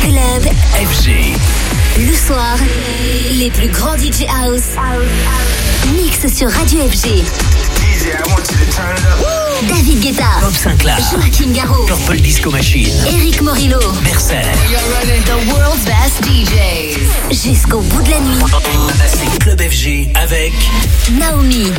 Club. FG. Le soir, les plus grands DJ House. Mix sur Radio FG. David Guetta, Bob Sinclair, Joaquin Garraud, Purple Disco Machine, Eric Morillo, Mercer, The World's Best DJs. Jusqu'au bout de la nuit, c'est Club FG avec Naomi.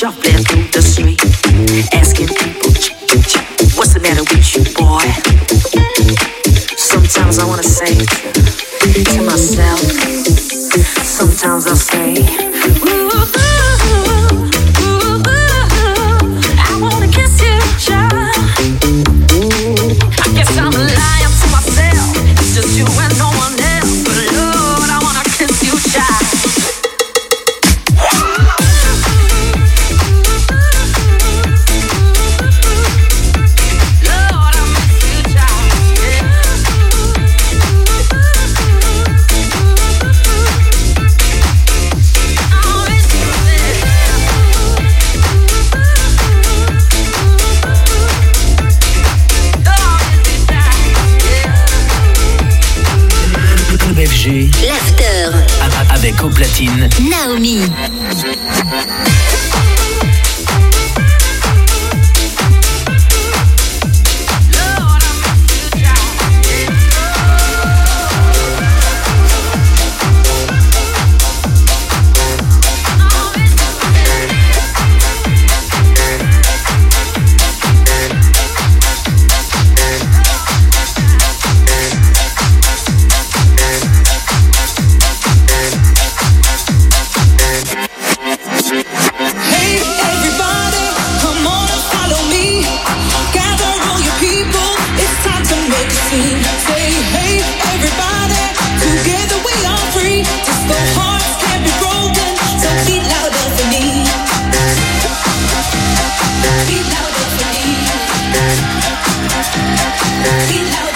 shopping. feel like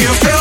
if you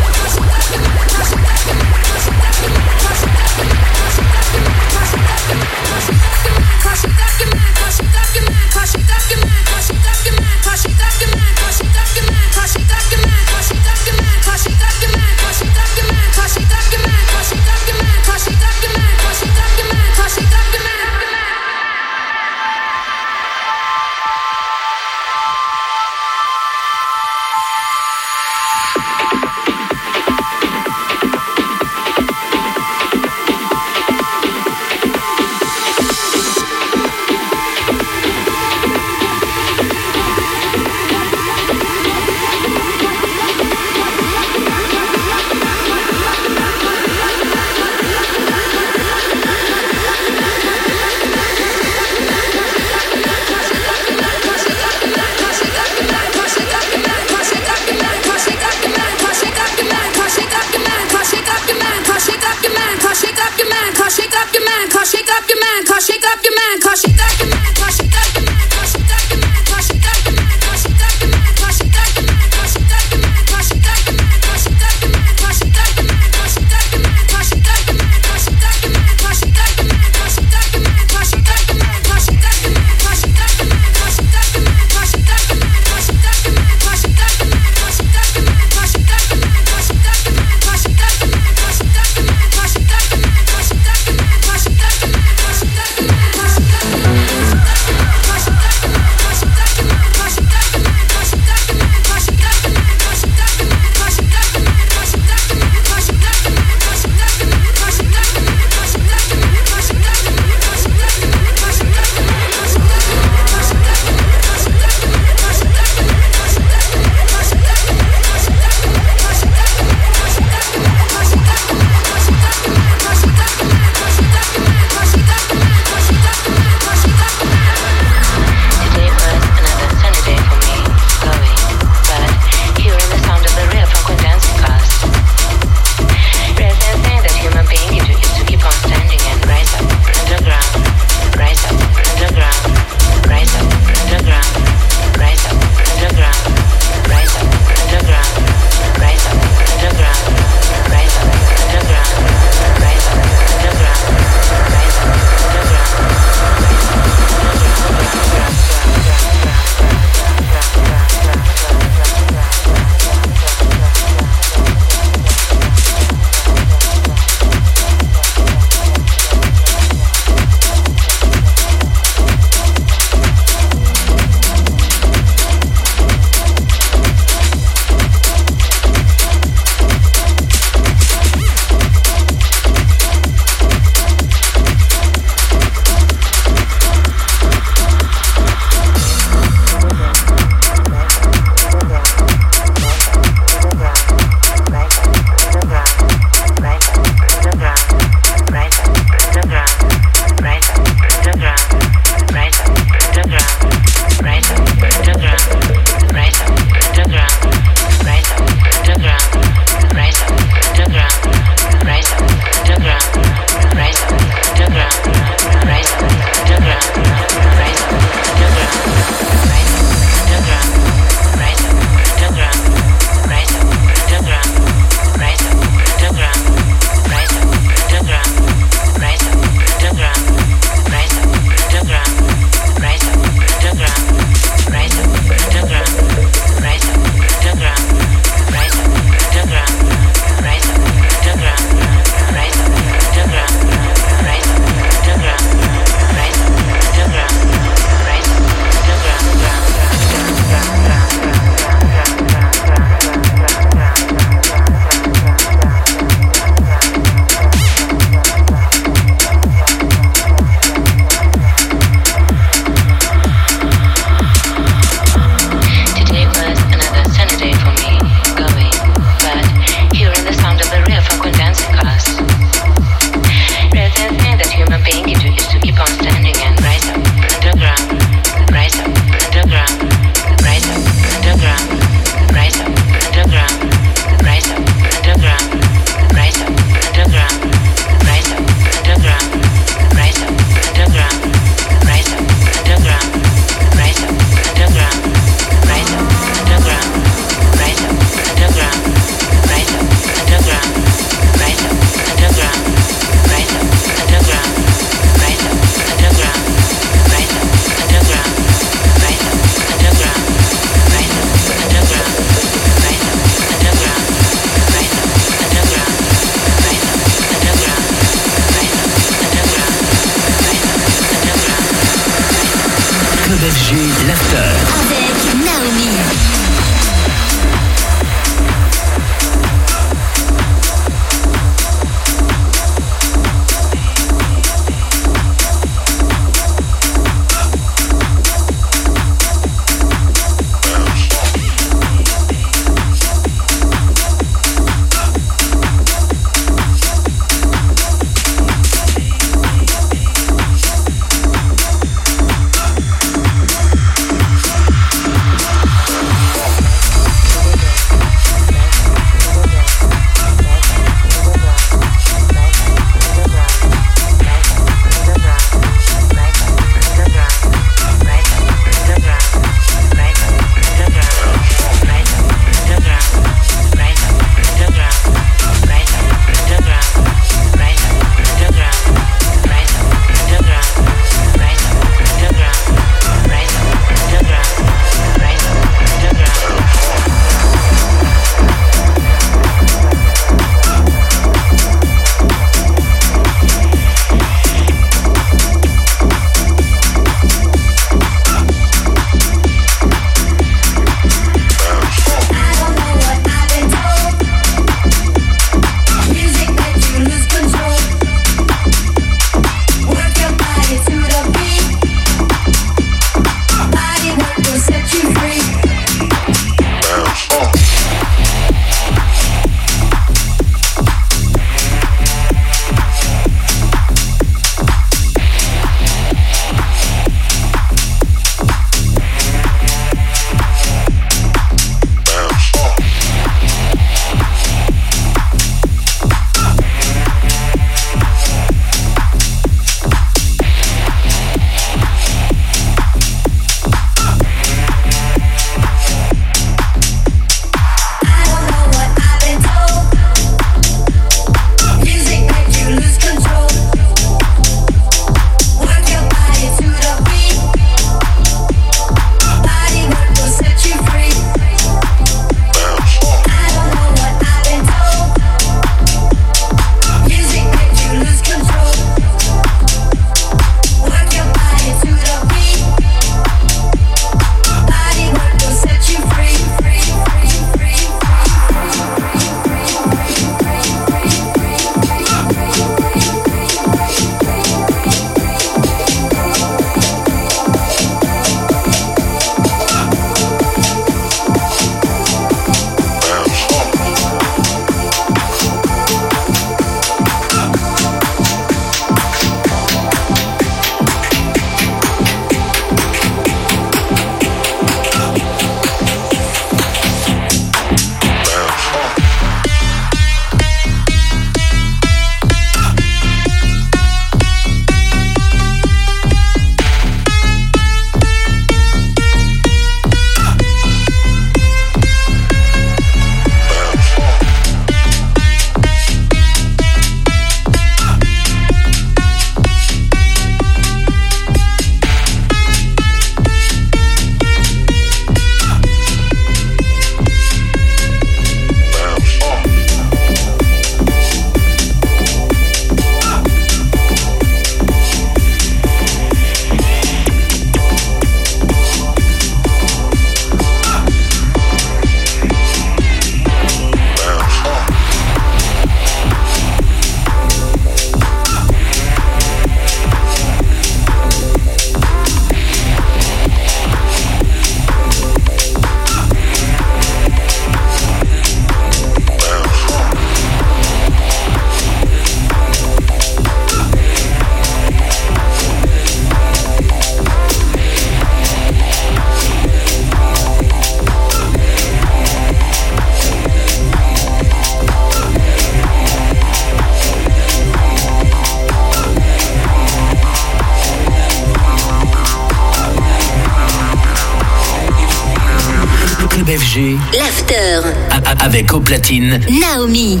avec au platine. Naomi.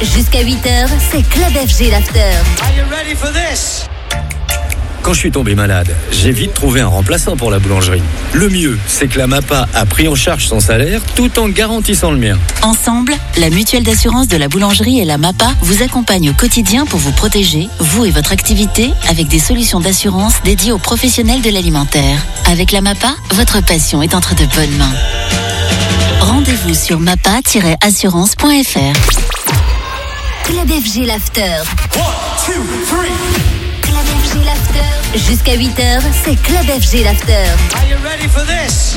Jusqu'à 8h, c'est Club FG l'after. Are you ready for this? Quand je suis tombé malade, j'ai vite trouvé un remplaçant pour la boulangerie. Le mieux, c'est que la MAPA a pris en charge son salaire tout en garantissant le mien. Ensemble, la mutuelle d'assurance de la boulangerie et la MAPA vous accompagnent au quotidien pour vous protéger, vous et votre activité, avec des solutions d'assurance dédiées aux professionnels de l'alimentaire. Avec la MAPA, votre passion est entre de bonnes mains. Rendez-vous sur mapa-assurance.fr. Club FG l'after. One, two, three. Club FG l'after. Jusqu'à 8h, c'est Club FG l'after. Are you ready for this?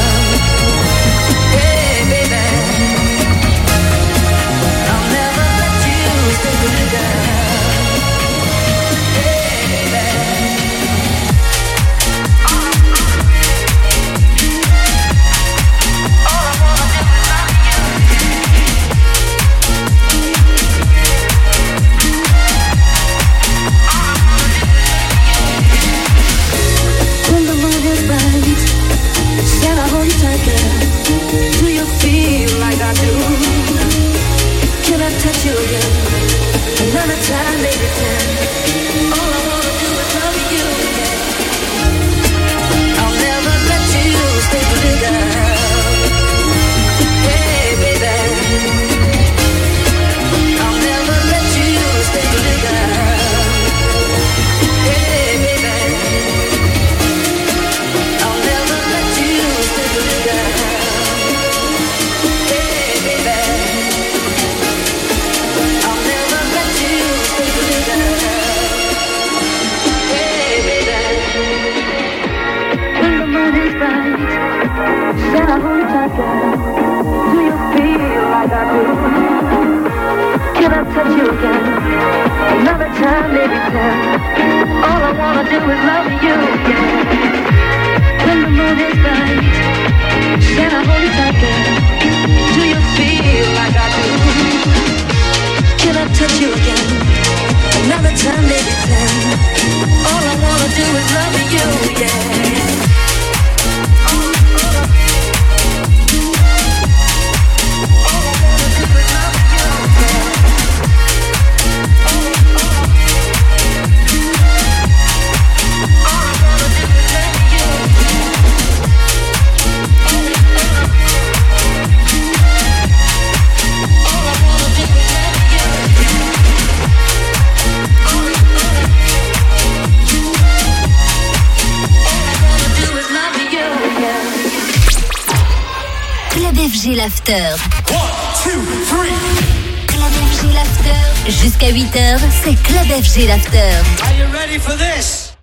time, maybe ten. All I wanna do is love you again. When the moon is bright, can I hold you tight, girl? Do you feel like I do? Can I touch you again? Another time, maybe ten. All I wanna do is love you, yeah. FG l'after. Jusqu'à 8h, c'est Club FG l'after. Are you ready for this?